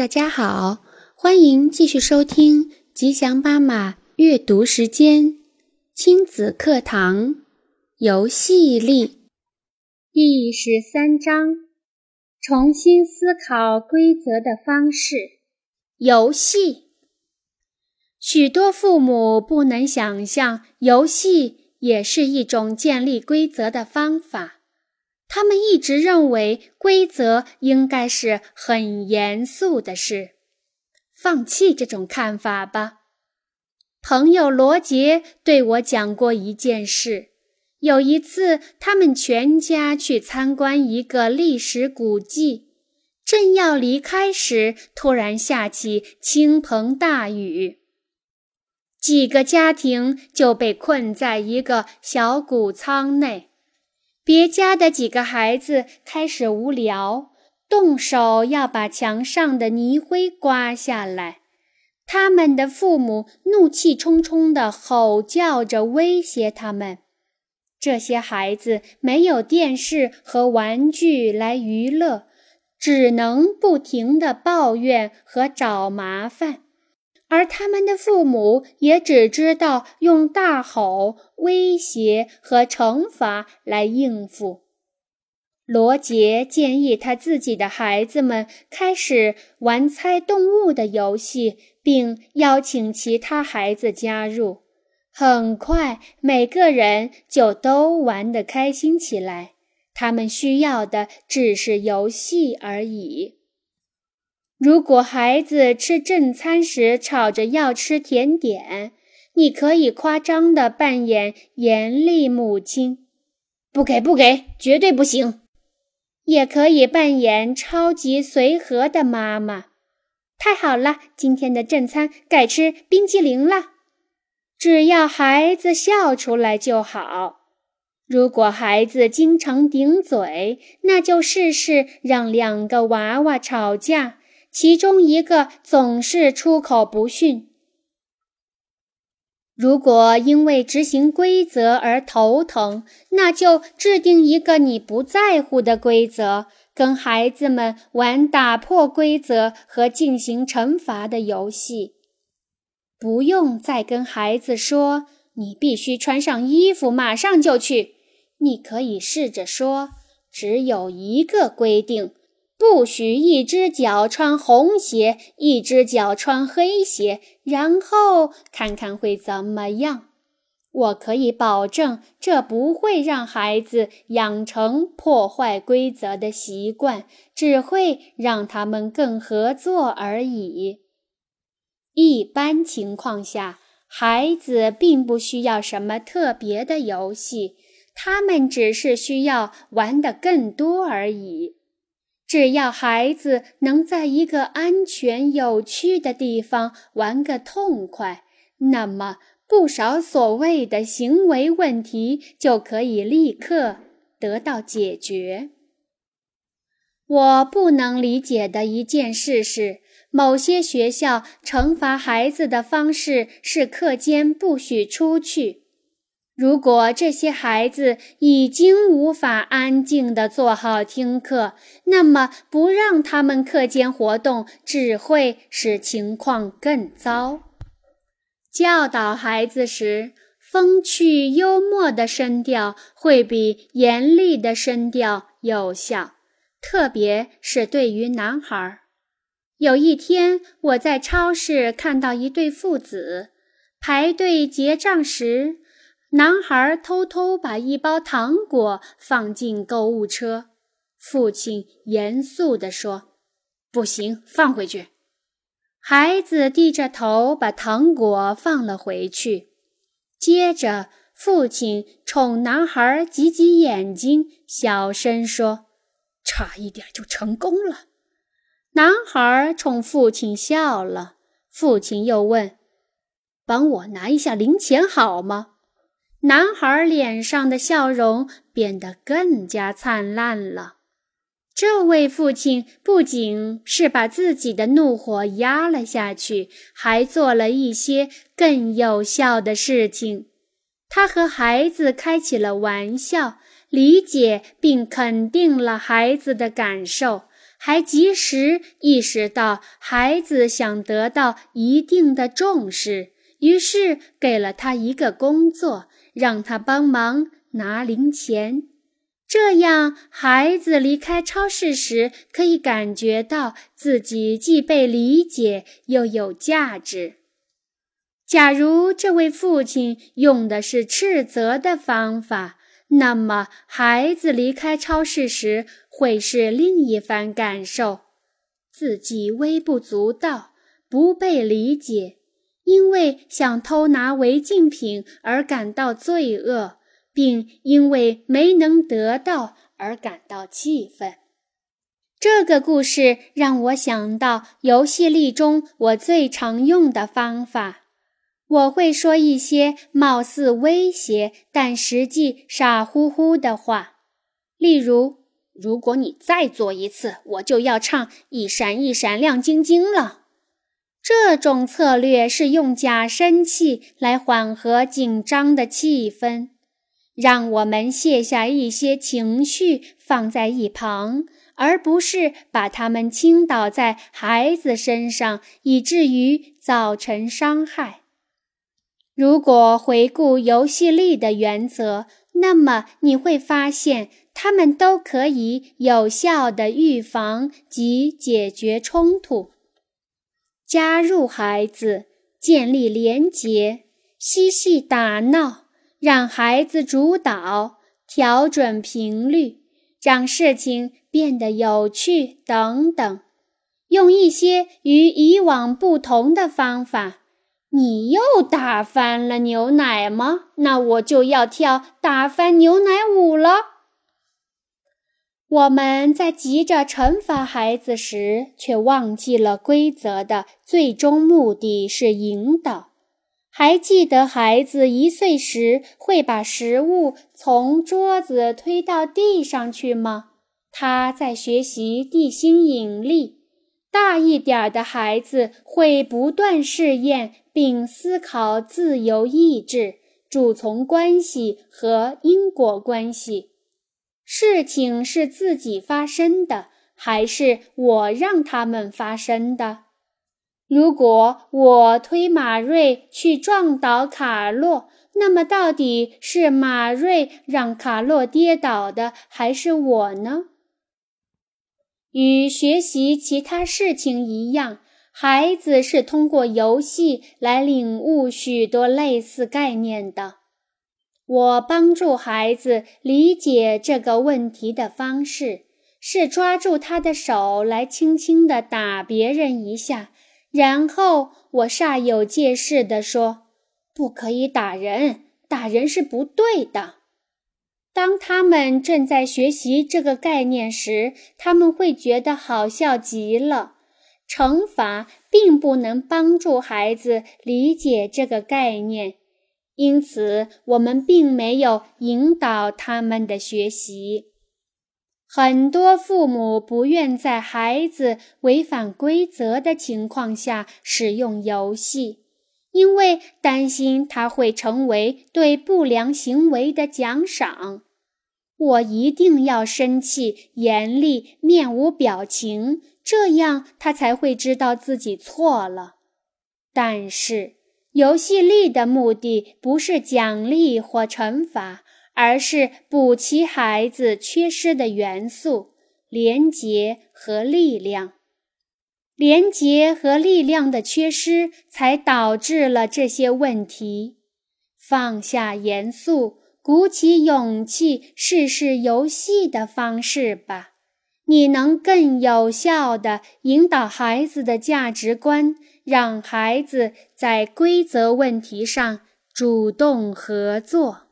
大家好，欢迎继续收听吉祥妈妈阅读时间亲子课堂游戏力第十三章：重新思考规则的方式。游戏，许多父母不能想象，游戏也是一种建立规则的方法。他们一直认为规则应该是很严肃的事，放弃这种看法吧。朋友罗杰对我讲过一件事：有一次，他们全家去参观一个历史古迹，正要离开时，突然下起倾盆大雨，几个家庭就被困在一个小谷仓内。别家的几个孩子开始无聊，动手要把墙上的泥灰刮下来。他们的父母怒气冲冲地吼叫着威胁他们。这些孩子没有电视和玩具来娱乐，只能不停地抱怨和找麻烦。而他们的父母也只知道用大吼、威胁和惩罚来应付。罗杰建议他自己的孩子们开始玩猜动物的游戏，并邀请其他孩子加入。很快，每个人就都玩得开心起来。他们需要的只是游戏而已。如果孩子吃正餐时吵着要吃甜点，你可以夸张地扮演严厉母亲，不给不给，绝对不行；也可以扮演超级随和的妈妈。太好了，今天的正餐改吃冰淇淋了。只要孩子笑出来就好。如果孩子经常顶嘴，那就试试让两个娃娃吵架。其中一个总是出口不逊。如果因为执行规则而头疼，那就制定一个你不在乎的规则，跟孩子们玩打破规则和进行惩罚的游戏。不用再跟孩子说“你必须穿上衣服，马上就去”。你可以试着说：“只有一个规定。”不许一只脚穿红鞋，一只脚穿黑鞋，然后看看会怎么样。我可以保证，这不会让孩子养成破坏规则的习惯，只会让他们更合作而已。一般情况下，孩子并不需要什么特别的游戏，他们只是需要玩得更多而已。只要孩子能在一个安全、有趣的地方玩个痛快，那么不少所谓的行为问题就可以立刻得到解决。我不能理解的一件事是，某些学校惩罚孩子的方式是课间不许出去。如果这些孩子已经无法安静地坐好听课，那么不让他们课间活动只会使情况更糟。教导孩子时，风趣幽默的声调会比严厉的声调有效，特别是对于男孩。有一天，我在超市看到一对父子排队结账时。男孩偷偷把一包糖果放进购物车，父亲严肃地说：“不行，放回去。”孩子低着头把糖果放了回去。接着，父亲冲男孩挤挤眼睛，小声说：“差一点就成功了。”男孩冲父亲笑了。父亲又问：“帮我拿一下零钱好吗？”男孩脸上的笑容变得更加灿烂了。这位父亲不仅是把自己的怒火压了下去，还做了一些更有效的事情。他和孩子开起了玩笑，理解并肯定了孩子的感受，还及时意识到孩子想得到一定的重视，于是给了他一个工作，让他帮忙拿零钱。这样，孩子离开超市时可以感觉到自己既被理解又有价值。假如这位父亲用的是斥责的方法，那么孩子离开超市时会是另一番感受：自己微不足道，不被理解，因为想偷拿违禁品而感到罪恶。并因为没能得到而感到气愤。这个故事让我想到游戏里中我最常用的方法。我会说一些貌似威胁，但实际傻乎乎的话，例如：“如果你再做一次，我就要唱‘一闪一闪亮晶晶’了。”这种策略是用假生气来缓和紧张的气氛。让我们卸下一些情绪放在一旁，而不是把它们倾倒在孩子身上，以至于造成伤害。如果回顾游戏力的原则，那么你会发现，他们都可以有效地预防及解决冲突。加入孩子，建立连结，嬉戏打闹。让孩子主导，调整频率，让事情变得有趣，等等，用一些与以往不同的方法。你又打翻了牛奶吗？那我就要跳打翻牛奶舞了。我们在急着惩罚孩子时，却忘记了规则的最终目的是引导。还记得孩子一岁时会把食物从桌子推到地上去吗？他在学习地心引力。大一点的孩子会不断试验并思考自由意志、主从关系和因果关系。事情是自己发生的，还是我让他们发生的？如果我推马瑞去撞倒卡洛，那么到底是马瑞让卡洛跌倒的，还是我呢？与学习其他事情一样，孩子是通过游戏来领悟许多类似概念的。我帮助孩子理解这个问题的方式，是抓住他的手来轻轻地打别人一下。然后我煞有介事地说：“不可以打人，打人是不对的。”当他们正在学习这个概念时，他们会觉得好笑极了。惩罚并不能帮助孩子理解这个概念，因此我们并没有引导他们的学习。很多父母不愿在孩子违反规则的情况下使用游戏，因为担心他会成为对不良行为的奖赏。我一定要生气、严厉、面无表情，这样他才会知道自己错了。但是，游戏力的目的不是奖励或惩罚。而是补齐孩子缺失的元素：廉洁和力量。廉洁和力量的缺失，才导致了这些问题。放下严肃，鼓起勇气，试试游戏的方式吧。你能更有效地引导孩子的价值观，让孩子在规则问题上主动合作。